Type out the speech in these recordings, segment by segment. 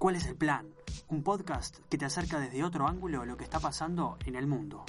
¿Cuál es el plan? Un podcast que te acerca desde otro ángulo lo que está pasando en el mundo.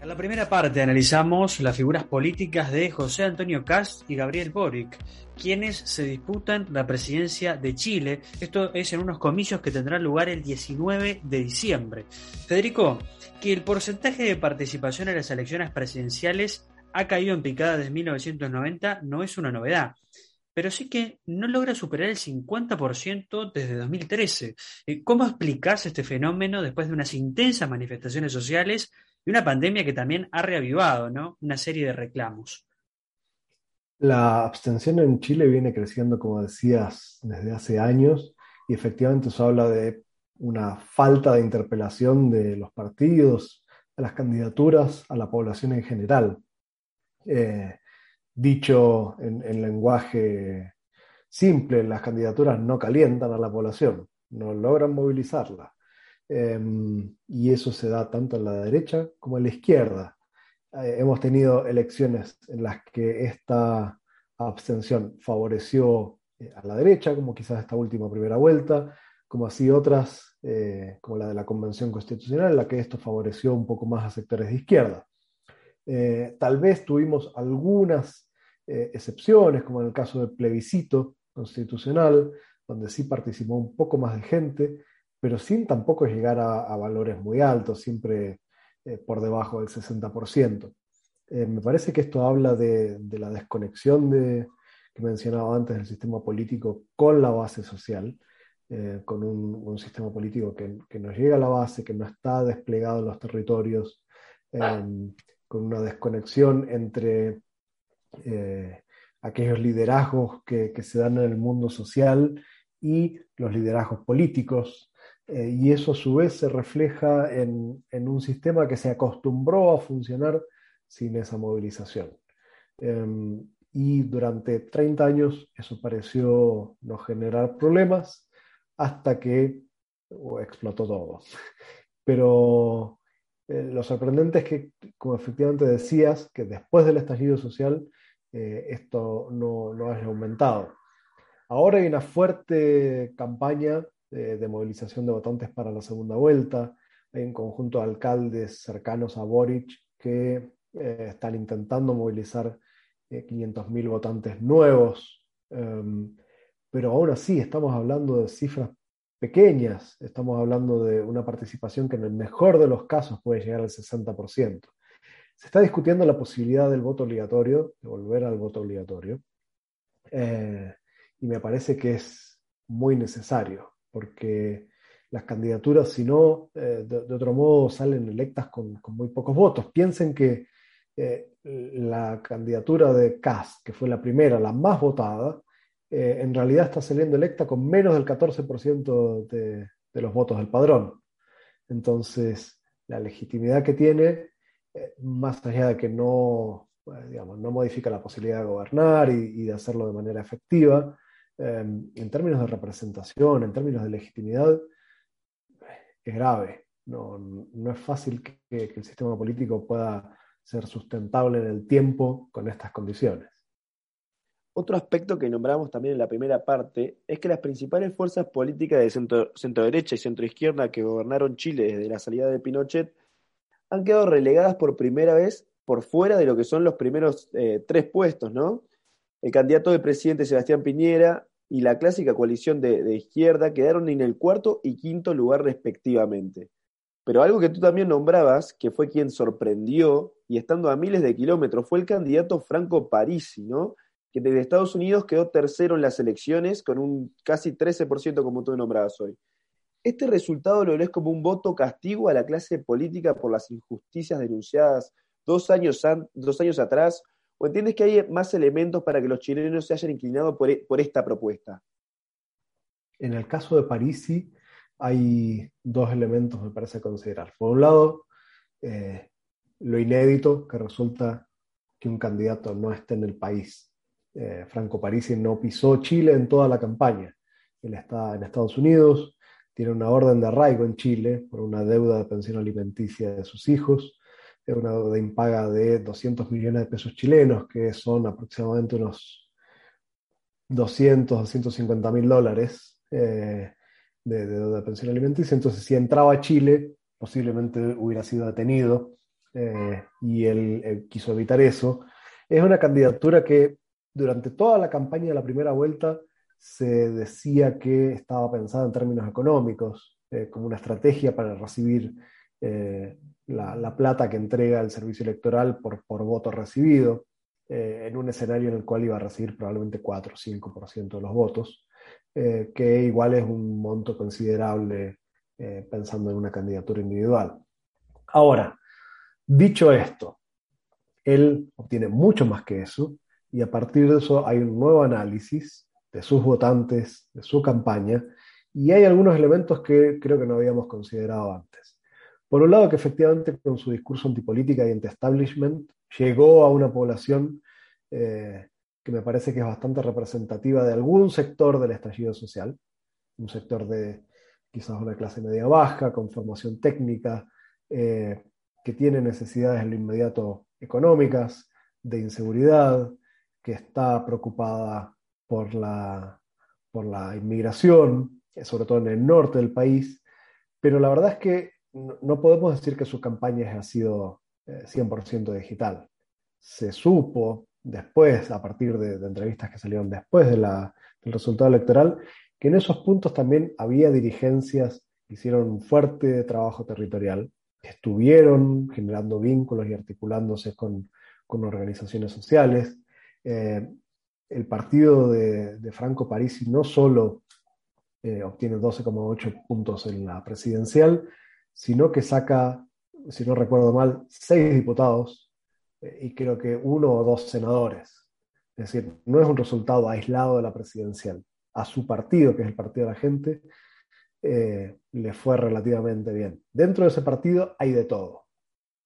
En la primera parte analizamos las figuras políticas de José Antonio Cast y Gabriel Boric, quienes se disputan la presidencia de Chile. Esto es en unos comicios que tendrán lugar el 19 de diciembre. Federico, que el porcentaje de participación en las elecciones presidenciales ha caído en picada desde 1990 no es una novedad, pero sí que no logra superar el 50% desde 2013. Eh, ¿Cómo explicas este fenómeno después de unas intensas manifestaciones sociales y una pandemia que también ha reavivado ¿no? una serie de reclamos? La abstención en Chile viene creciendo, como decías, desde hace años y efectivamente eso habla de una falta de interpelación de los partidos, a las candidaturas, a la población en general. Eh, dicho en, lenguaje simple, las candidaturas no calientan a la población, no logran movilizarla. Em, y eso se da tanto en la derecha como en la izquierda. Eh, hemos tenido elecciones en las que esta abstención favoreció eh, a la derecha, como quizás esta última primera vuelta, como así otras, como la de la Convención Constitucional, en la que esto favoreció un poco más a sectores de izquierda. Eh, tal vez tuvimos algunas eh, excepciones, como en el caso del plebiscito constitucional, donde sí participó un poco más de gente, pero sin tampoco llegar a, valores muy altos, siempre eh, por debajo del 60%. me parece que esto habla de, la desconexión de, que mencionaba antes del sistema político con la base social, con un, sistema político que, que, no llega a la base, que no está desplegado en los territorios, con una desconexión entre eh, aquellos liderazgos que, se dan en el mundo social y los liderazgos políticos. Eh, y eso a su vez se refleja en, un sistema que se acostumbró a funcionar sin esa movilización. Em, y durante 30 años eso pareció no generar problemas hasta que explotó todo. Pero eh, lo sorprendente es que, como efectivamente decías, que después del estallido social eh, esto no, no, haya aumentado. Ahora hay una fuerte campaña de movilización de votantes para la segunda vuelta. Hay un conjunto de alcaldes cercanos a Boric que eh, están intentando movilizar 500.000 votantes nuevos. Em, pero aún así estamos hablando de cifras pequeñas, estamos hablando de una participación que en el mejor de los casos puede llegar al 60%. Se está discutiendo la posibilidad del voto obligatorio, de volver al voto obligatorio, eh, y me parece que es muy necesario, porque las candidaturas, si no, eh, de, otro modo, salen electas con, muy pocos votos. Piensen que eh, la candidatura de Kass, que fue la primera, la más votada, en realidad está saliendo electa con menos del 14% de, los votos del padrón. Entonces, la legitimidad que tiene, más allá de que no, eh, no modifica la posibilidad de gobernar y, de hacerlo de manera efectiva, en términos de representación, en términos de legitimidad, es grave. No, es fácil que el sistema político pueda ser sustentable en el tiempo con estas condiciones. Otro aspecto que nombramos también en la primera parte es que las principales fuerzas políticas de centro, derecha y centro izquierda que gobernaron Chile desde la salida de Pinochet han quedado relegadas por primera vez por fuera de lo que son los primeros eh, tres puestos, ¿no? El candidato de presidente Sebastián Piñera y la clásica coalición de, de, izquierda quedaron en el cuarto y quinto lugar respectivamente. Pero algo que tú también nombrabas, que fue quien sorprendió, y estando a miles de kilómetros, fue el candidato Franco Parisi, ¿no? que desde Estados Unidos quedó tercero en las elecciones con un casi 13% como tú nombrabas hoy. ¿Este resultado lo ves como un voto castigo a la clase política por las injusticias denunciadas dos años, dos años atrás? ¿O entiendes que hay más elementos para que los chilenos se hayan inclinado por, e, esta propuesta? En el caso de Parisi hay dos elementos, me parece, considerar. Por un lado, eh, lo inédito que resulta que un candidato no esté en el país. Eh, Franco Parisi no pisó Chile en toda la campaña. Él está en Estados Unidos, tiene una orden de arraigo en Chile por una deuda de pensión alimenticia de sus hijos, una deuda impaga de 200 millones de pesos chilenos, que son aproximadamente unos 200, 250 mil dólares eh, de, de, pensión alimenticia. Entonces, si entraba a Chile, posiblemente hubiera sido detenido eh, y él, quiso evitar eso. Es una candidatura que durante toda la campaña de la primera vuelta se decía que estaba pensada en términos económicos, eh, como una estrategia para recibir la, plata que entrega el servicio electoral por, por voto recibido. Eh, en un escenario en el cual iba a recibir probablemente 4 o 5% de los votos, eh, que igual es un monto considerable eh, pensando en una candidatura individual. Ahora, dicho esto, él obtiene mucho más que eso y a partir de eso hay un nuevo análisis de sus votantes, de su campaña, y hay algunos elementos que creo que no habíamos considerado antes. Por un lado, que efectivamente con su discurso antipolítica y anti-establishment llegó a una población eh, que me parece que es bastante representativa de algún sector del estallido social, un sector de quizás una clase media baja, con formación técnica, eh, que tiene necesidades en lo inmediato económicas, de inseguridad, que está preocupada por la, por la inmigración, sobre todo en el norte del país, pero la verdad es que no podemos decir que su campaña ha sido 100% eh, digital. Se supo después, a partir de, entrevistas que salieron después de del resultado electoral, que en esos puntos también había dirigencias que hicieron un fuerte trabajo territorial, estuvieron generando vínculos y articulándose con, organizaciones sociales. Eh, el partido de, Franco Parisi no solo eh, obtiene 12,8 puntos en la presidencial, sino que saca, si no recuerdo mal, seis diputados eh, y creo que uno o dos senadores. Es decir, no es un resultado aislado de la presidencial. A su partido, que es el Partido de la Gente, eh, le fue relativamente bien. Dentro de ese partido hay de todo.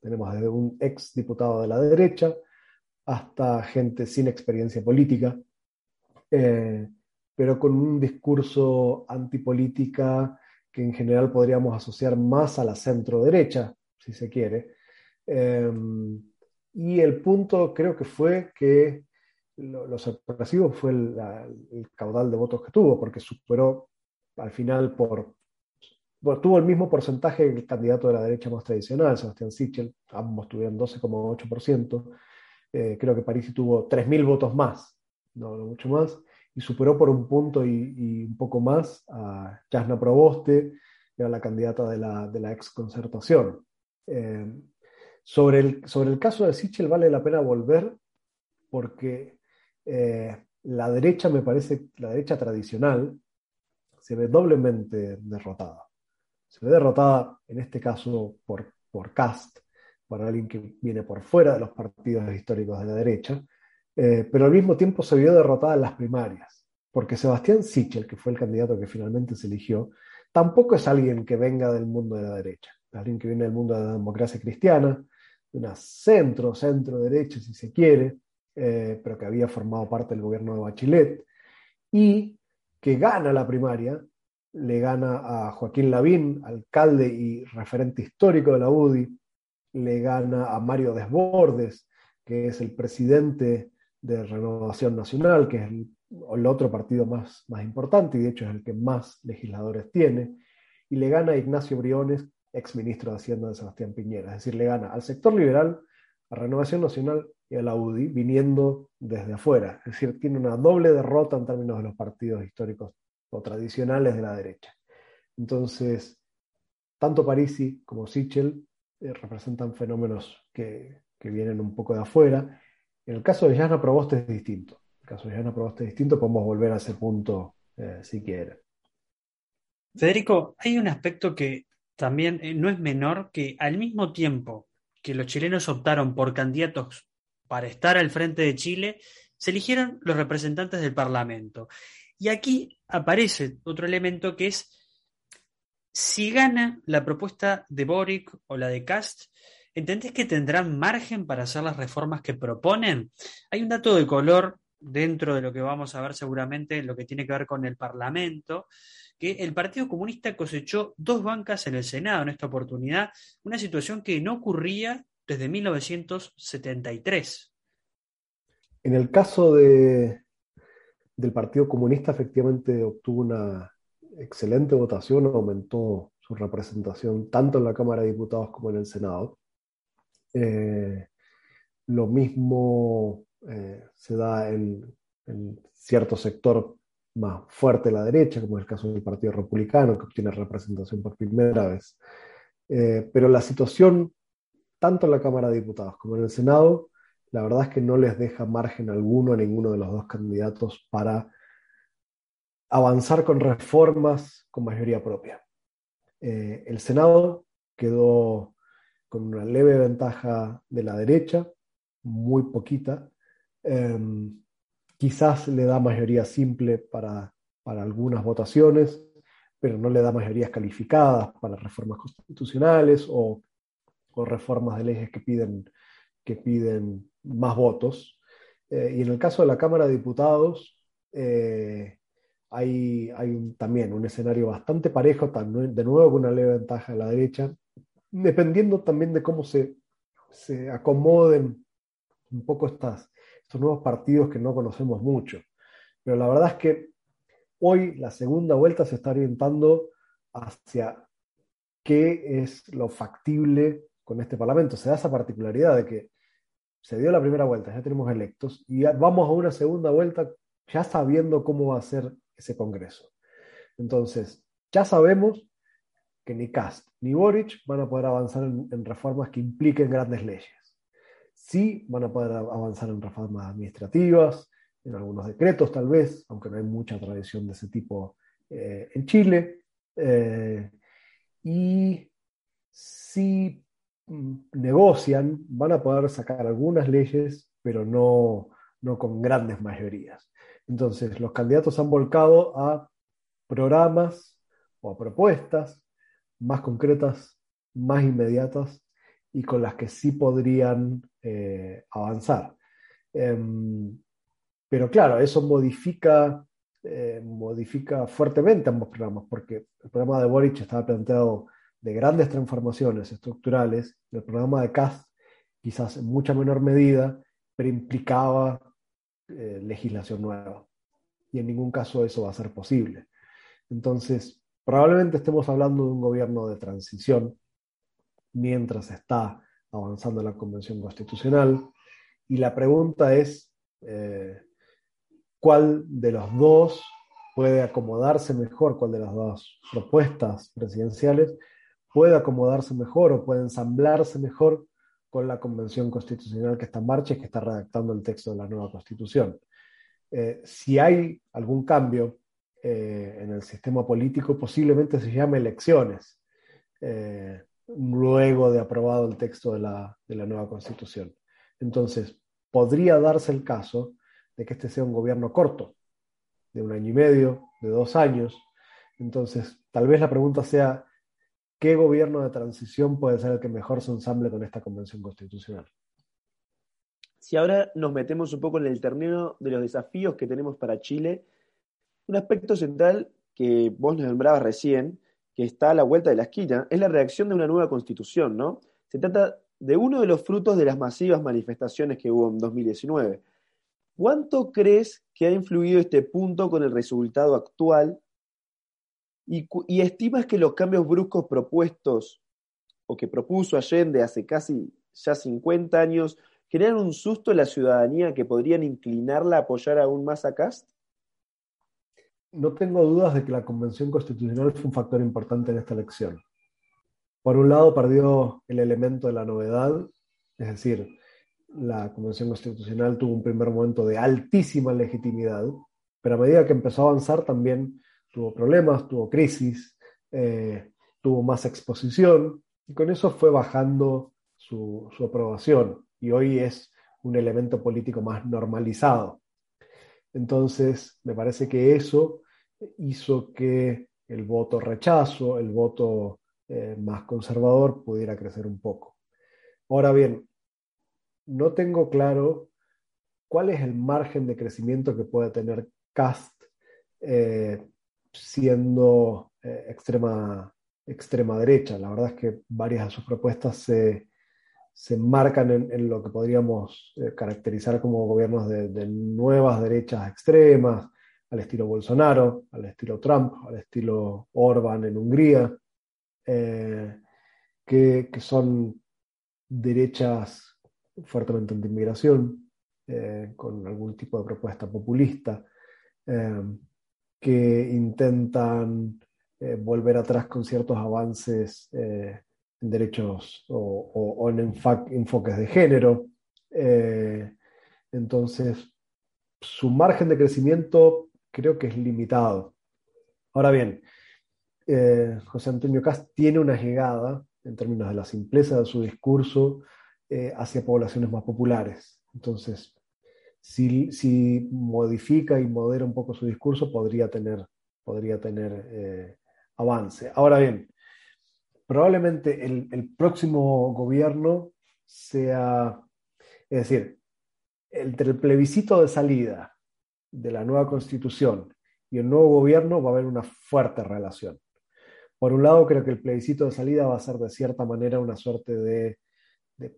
Tenemos desde un ex diputado de la derecha hasta gente sin experiencia política, eh, pero con un discurso antipolítica que en general podríamos asociar más a la centro derecha, si se quiere. Em, y el punto creo que fue que lo, sorpresivo fue el, caudal de votos que tuvo, porque superó al final por... tuvo el mismo porcentaje que el candidato de la derecha más tradicional, Sebastián Sichel, ambos tuvieron 12,8%. Eh, creo que París tuvo 3.000 votos más, no, mucho más, y superó por un punto y, un poco más a Jasna Proboste, que era la candidata de la, de la ex concertación. Eh, sobre el, sobre el caso de Sichel vale la pena volver porque eh, la derecha, me parece, la derecha tradicional, se ve doblemente derrotada. Se ve derrotada, en este caso, por, por Cast, por alguien que viene por fuera de los partidos históricos de la derecha, eh, pero al mismo tiempo se vio derrotada en las primarias, porque Sebastián Sichel, que fue el candidato que finalmente se eligió, tampoco es alguien que venga del mundo de la derecha, alguien que viene del mundo de la democracia cristiana, una centro, centro derecha, si se quiere, eh, pero que había formado parte del gobierno de Bachelet, y que gana la primaria, le gana a Joaquín Lavín, alcalde y referente histórico de la UDI, le gana a Mario Desbordes, que es el presidente de Renovación Nacional, que es el, otro partido más, más importante y de hecho es el que más legisladores tiene, y le gana a Ignacio Briones, ex ministro de Hacienda de Sebastián Piñera. Es decir, le gana al sector liberal, a Renovación Nacional y a la UDI, viniendo desde afuera. Es decir, tiene una doble derrota en términos de los partidos históricos o tradicionales de la derecha. Entonces, tanto Parisi como Sichel eh, representan fenómenos que, vienen un poco de afuera. En el caso de Yana Proboste es distinto. En el caso de Yana Proboste es distinto, podemos volver a ese punto eh, si quiere. Federico, hay un aspecto que también eh, no es menor que al mismo tiempo que los chilenos optaron por candidatos para estar al frente de Chile, se eligieron los representantes del Parlamento. Y aquí aparece otro elemento que es si gana la propuesta de Boric o la de Cast, ¿entendés que tendrán margen para hacer las reformas que proponen? Hay un dato de color dentro de lo que vamos a ver seguramente, lo que tiene que ver con el Parlamento, que el Partido Comunista cosechó dos bancas en el Senado en esta oportunidad, una situación que no ocurría desde 1973. En el caso de, del Partido Comunista efectivamente obtuvo una excelente votación, aumentó su representación tanto en la Cámara de Diputados como en el Senado. Eh, lo mismo eh, se da en, cierto sector más fuerte de la derecha, como es el caso del Partido Republicano, que obtiene representación por primera vez. Eh, pero la situación, tanto en la Cámara de Diputados como en el Senado, la verdad es que no les deja margen alguno a ninguno de los dos candidatos para avanzar con reformas con mayoría propia. Eh, el Senado quedó con una leve ventaja de la derecha, muy poquita. Em, quizás le da mayoría simple para, algunas votaciones, pero no le da mayorías calificadas para reformas constitucionales o, reformas de leyes que piden, que piden más votos. Eh, y en el caso de la Cámara de Diputados, eh, hay, también un escenario bastante parejo, de nuevo con una leve ventaja de la derecha, dependiendo también de cómo se, se acomoden un poco estas, estos nuevos partidos que no conocemos mucho. Pero la verdad es que hoy la segunda vuelta se está orientando hacia qué es lo factible con este Parlamento. Se da esa particularidad de que se dio la primera vuelta, ya tenemos electos, y vamos a una segunda vuelta ya sabiendo cómo va a ser ese Congreso. Entonces, ya sabemos que ni Cast ni Boric van a poder avanzar en, reformas que impliquen grandes leyes. Sí van a poder avanzar en reformas administrativas, en algunos decretos tal vez, aunque no hay mucha tradición de ese tipo eh, en Chile. Eh, y si mm, negocian, van a poder sacar algunas leyes, pero no, no con grandes mayorías. Entonces, los candidatos han volcado a programas o a propuestas más concretas, más inmediatas y con las que sí podrían eh, avanzar. Em, pero claro, eso modifica, eh, modifica fuertemente ambos programas, porque el programa de Boric estaba planteado de grandes transformaciones estructurales, el programa de Cast quizás en mucha menor medida, pero implicaba eh, legislación nueva. Y en ningún caso eso va a ser posible. Entonces, probablemente estemos hablando de un gobierno de transición mientras está avanzando la Convención Constitucional. Y la pregunta es, eh, ¿cuál de los dos puede acomodarse mejor, cuál de las dos propuestas presidenciales puede acomodarse mejor o puede ensamblarse mejor con la Convención Constitucional que está en marcha y que está redactando el texto de la nueva Constitución. Eh, si hay algún cambio eh, en el sistema político, posiblemente se llame elecciones, eh, luego de aprobado el texto de la, de la nueva Constitución. Entonces, podría darse el caso de que este sea un gobierno corto, de un año y medio, de dos años. Entonces, tal vez la pregunta sea, ¿qué gobierno de transición puede ser el que mejor se ensamble con esta convención constitucional? Si ahora nos metemos un poco en el término de los desafíos que tenemos para Chile, un aspecto central que vos nos nombrabas recién, que está a la vuelta de la esquina, es la reacción de una nueva constitución, ¿no? Se trata de uno de los frutos de las masivas manifestaciones que hubo en 2019. ¿Cuánto crees que ha influido este punto con el resultado actual y, estimas que los cambios bruscos propuestos o que propuso Allende hace casi ya 50 años crean un susto en la ciudadanía que podrían inclinarla a apoyar aún más a Cast? No tengo dudas de que la Convención Constitucional fue un factor importante en esta elección. Por un lado, perdió el elemento de la novedad, es decir, la Convención Constitucional tuvo un primer momento de altísima legitimidad, pero a medida que empezó a avanzar también tuvo problemas, tuvo crisis, eh, tuvo más exposición y con eso fue bajando su, aprobación y hoy es un elemento político más normalizado. Entonces, me parece que eso hizo que el voto rechazo, el voto eh, más conservador pudiera crecer un poco. Ahora bien, no tengo claro cuál es el margen de crecimiento que puede tener Cast eh, siendo eh, extrema, extrema derecha. La verdad es que varias de sus propuestas se, se enmarcan en, lo que podríamos eh, caracterizar como gobiernos de, nuevas derechas extremas, al estilo Bolsonaro, al estilo Trump, al estilo Orban en Hungría, eh, que, son derechas fuertemente anti-inmigración, con algún tipo de propuesta populista, que intentan volver atrás con ciertos avances en derechos o, en enfoques de género. entonces, su margen de crecimiento creo que es limitado. Ahora bien, eh, José Antonio Cast tiene una llegada, en términos de la simpleza de su discurso, eh, hacia poblaciones más populares. Entonces, si, modifica y modera un poco su discurso, podría tener, podría tener eh, avance. Ahora bien, probablemente el, el próximo gobierno sea, es decir, entre el plebiscito de salida de la nueva constitución y el nuevo gobierno va a haber una fuerte relación. Por un lado, creo que el plebiscito de salida va a ser de cierta manera una suerte de,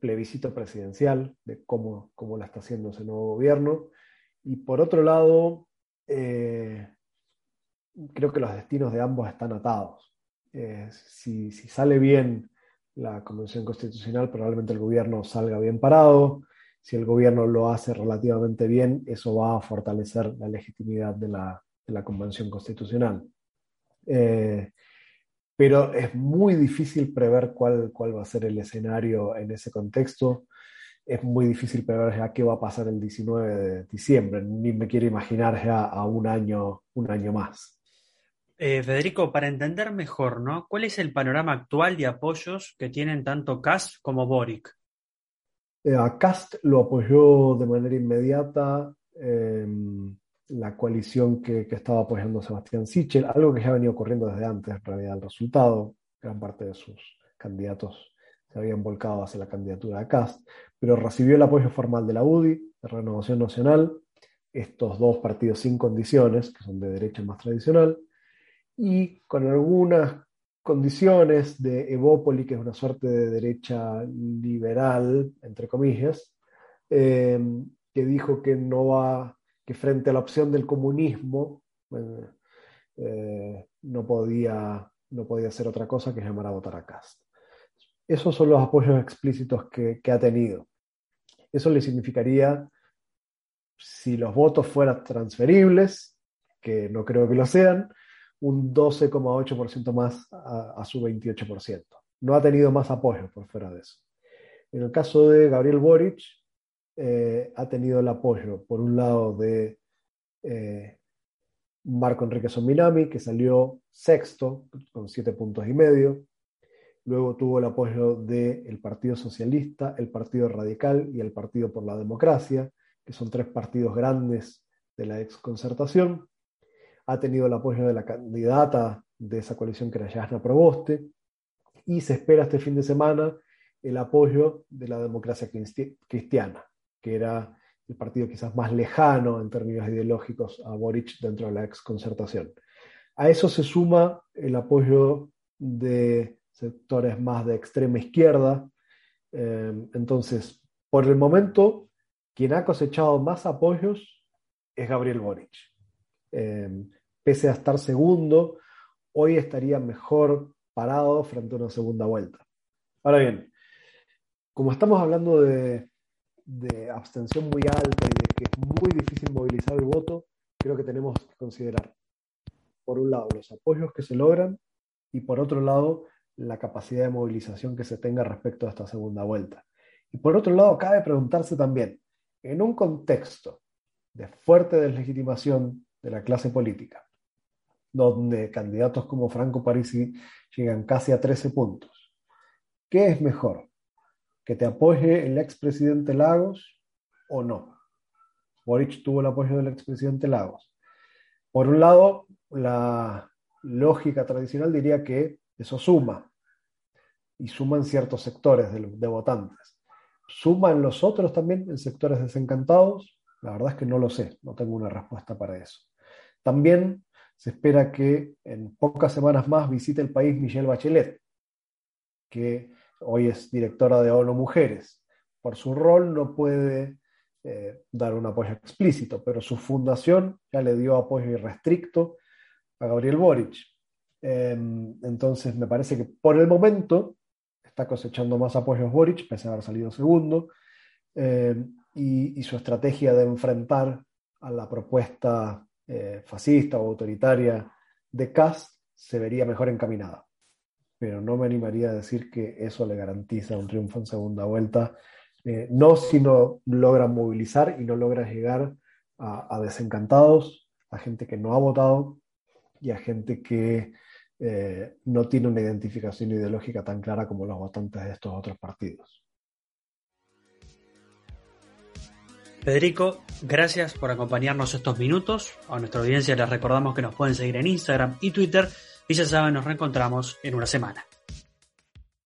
plebiscito presidencial, de cómo, cómo, la está haciendo ese nuevo gobierno. Y por otro lado, eh, creo que los destinos de ambos están atados. Eh, si, si, sale bien la Convención Constitucional, probablemente el gobierno salga bien parado si el gobierno lo hace relativamente bien, eso va a fortalecer la legitimidad de la, Convención Constitucional. Eh, pero es muy difícil prever cuál, cuál va a ser el escenario en ese contexto. Es muy difícil prever ya qué va a pasar el 19 de diciembre. Ni me quiero imaginar ya a un año, un año más. Eh, Federico, para entender mejor, ¿no? ¿Cuál es el panorama actual de apoyos que tienen tanto Kass como Boric? Eh, a Cast lo apoyó de manera inmediata em, la coalición que, estaba apoyando Sebastián Sichel, algo que ya venía ocurriendo desde antes, en realidad, el resultado. Gran parte de sus candidatos se habían volcado hacia la candidatura de Cast, pero recibió el apoyo formal de la UDI, de Renovación Nacional, estos dos partidos sin condiciones, que son de derecha más tradicional, y con algunas condiciones de Evópoli, que es una suerte de derecha liberal, entre comillas, eh, que dijo que no va, que frente a la opción del comunismo, eh, no, podía, no podía hacer otra cosa que llamar a votar a Cast. Esos son los apoyos explícitos que, ha tenido. Eso le significaría, si los votos fueran transferibles, que no creo que lo sean, un 12,8% más a, su 28%. No ha tenido más apoyo por fuera de eso. En el caso de Gabriel Boric, eh, ha tenido el apoyo, por un lado, de eh, Marco Enrique Sominami, que salió sexto con siete puntos y medio. Luego tuvo el apoyo del Partido Socialista, el Partido Radical y el Partido por la Democracia, que son tres partidos grandes de la exconcertación. Ha tenido el apoyo de la candidata de esa coalición que era Yasna Proboste, y se espera este fin de semana el apoyo de la democracia cristiana, que era el partido quizás más lejano en términos ideológicos a Boric dentro de la exconcertación. A eso se suma el apoyo de sectores más de extrema izquierda. Eh, entonces, por el momento, quien ha cosechado más apoyos es Gabriel Boric. Eh, pese a estar segundo, hoy estaría mejor parado frente a una segunda vuelta. Ahora bien, como estamos hablando de, abstención muy alta y de que es muy difícil movilizar el voto, creo que tenemos que considerar, por un lado, los apoyos que se logran y por otro lado, la capacidad de movilización que se tenga respecto a esta segunda vuelta. Y por otro lado, cabe preguntarse también, en un contexto de fuerte deslegitimación de la clase política, donde candidatos como Franco Parisi llegan casi a 13 puntos. ¿Qué es mejor? ¿Que te apoye el expresidente Lagos o no? Boric tuvo el apoyo del expresidente Lagos. Por un lado, la lógica tradicional diría que eso suma, y suman ciertos sectores de, de votantes. ¿Suman los otros también en sectores desencantados? La verdad es que no lo sé, no tengo una respuesta para eso. También se espera que en pocas semanas más visite el país Michelle Bachelet, que hoy es directora de ONU Mujeres. Por su rol no puede eh, dar un apoyo explícito, pero su fundación ya le dio apoyo irrestricto a Gabriel Boric. Em, entonces me parece que por el momento está cosechando más apoyos Boric, pese a haber salido segundo, em, y, su estrategia de enfrentar a la propuesta eh, fascista o autoritaria de Kass se vería mejor encaminada. Pero no me animaría a decir que eso le garantiza un triunfo en segunda vuelta. Eh, no si no logra movilizar y no logra llegar a, desencantados, a gente que no ha votado y a gente que eh, no tiene una identificación ideológica tan clara como los votantes de estos otros partidos. Federico, gracias por acompañarnos estos minutos. A nuestra audiencia les recordamos que nos pueden seguir en Instagram y Twitter y ya saben, nos reencontramos en una semana.